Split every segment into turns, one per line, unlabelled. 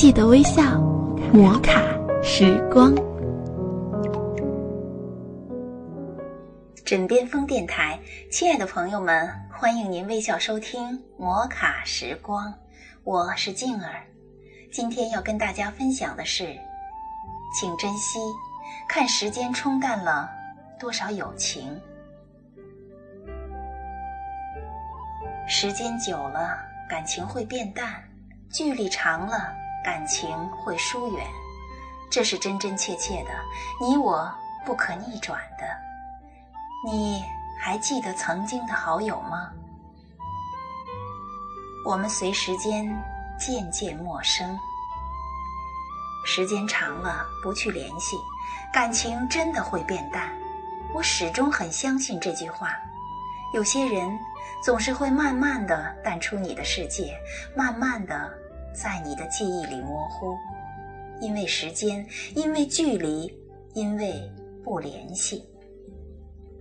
记得微笑，摩卡时光。
枕边风电台，亲爱的朋友们，欢迎您微笑收听摩卡时光，我是静儿。今天要跟大家分享的是，请珍惜，看时间冲淡了多少友情。时间久了，感情会变淡；距离长了，感情会疏远。这是真真切切的，你我不可逆转的。你还记得曾经的好友吗？我们随时间渐渐陌生，时间长了不去联系，感情真的会变淡。我始终很相信这句话。有些人总是会慢慢的淡出你的世界，慢慢的在你的记忆里模糊，因为时间，因为距离，因为不联系。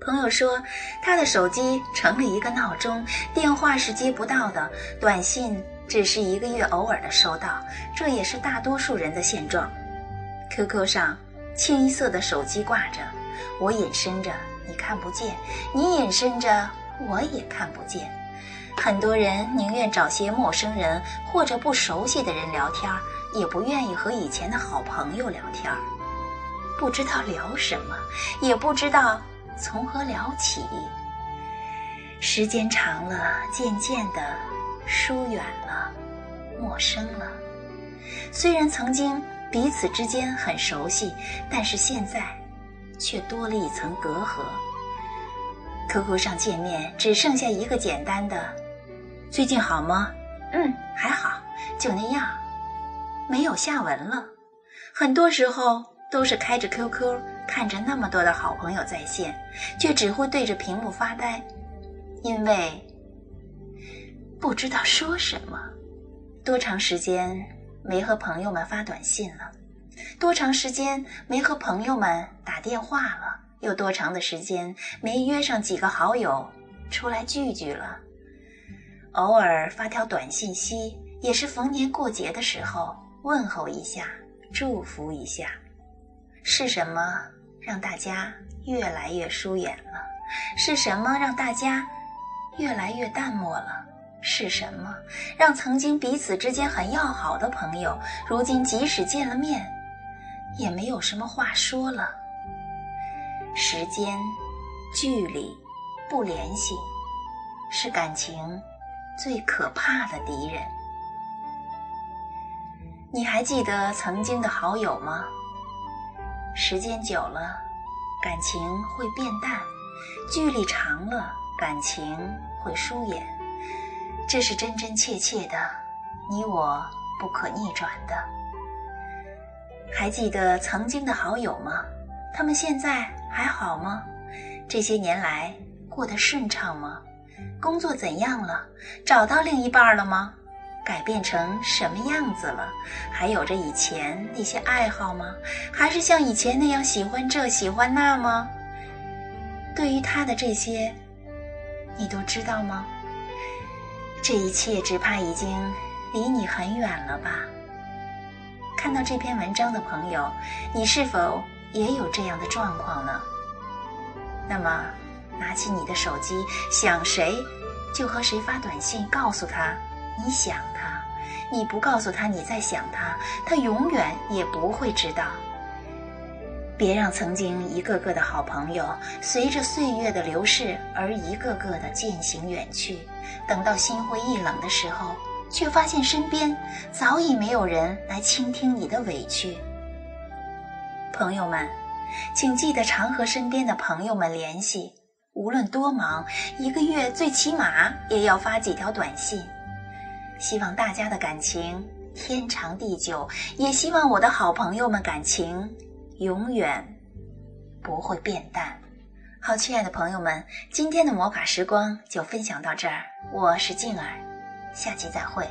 朋友说，他的手机成了一个闹钟，电话是接不到的，短信只是一个月偶尔的收到，这也是大多数人的现状。QQ 上清一色的手机挂着，我隐身着，你看不见；你隐身着，我也看不见。很多人宁愿找些陌生人或者不熟悉的人聊天，也不愿意和以前的好朋友聊天。不知道聊什么，也不知道。从何聊起？时间长了，渐渐的疏远了，陌生了。虽然曾经彼此之间很熟悉，但是现在却多了一层隔阂。QQ 上见面只剩下一个简单的“最近好吗？”“嗯，还好，就那样。”没有下文了。很多时候都是开着 QQ。看着那么多的好朋友在线，却只会对着屏幕发呆，因为不知道说什么。多长时间没和朋友们发短信了？多长时间没和朋友们打电话了？有多长的时间没约上几个好友出来聚聚了？偶尔发条短信息，也是逢年过节的时候问候一下，祝福一下。是什么？让大家越来越疏远了，是什么让大家越来越淡漠了？是什么让曾经彼此之间很要好的朋友，如今即使见了面，也没有什么话说了？时间、距离、不联系，是感情最可怕的敌人。你还记得曾经的好友吗？时间久了，感情会变淡；距离长了，感情会疏远。这是真真切切的，你我不可逆转的。还记得曾经的好友吗？他们现在还好吗？这些年来过得顺畅吗？工作怎样了？找到另一半了吗？改变成什么样子了？还有着以前那些爱好吗？还是像以前那样喜欢这喜欢那吗？对于他的这些，你都知道吗？这一切只怕已经离你很远了吧？看到这篇文章的朋友，你是否也有这样的状况呢？那么，拿起你的手机，想谁就和谁发短信，告诉他。你想他，你不告诉他你在想他，他永远也不会知道。别让曾经一个个的好朋友随着岁月的流逝而一个个的渐行远去，等到心灰意冷的时候，却发现身边早已没有人来倾听你的委屈。朋友们，请记得常和身边的朋友们联系，无论多忙，一个月最起码也要发几条短信。希望大家的感情天长地久，也希望我的好朋友们感情永远不会变淡。好，亲爱的朋友们，今天的魔法时光就分享到这儿，我是静儿，下期再会。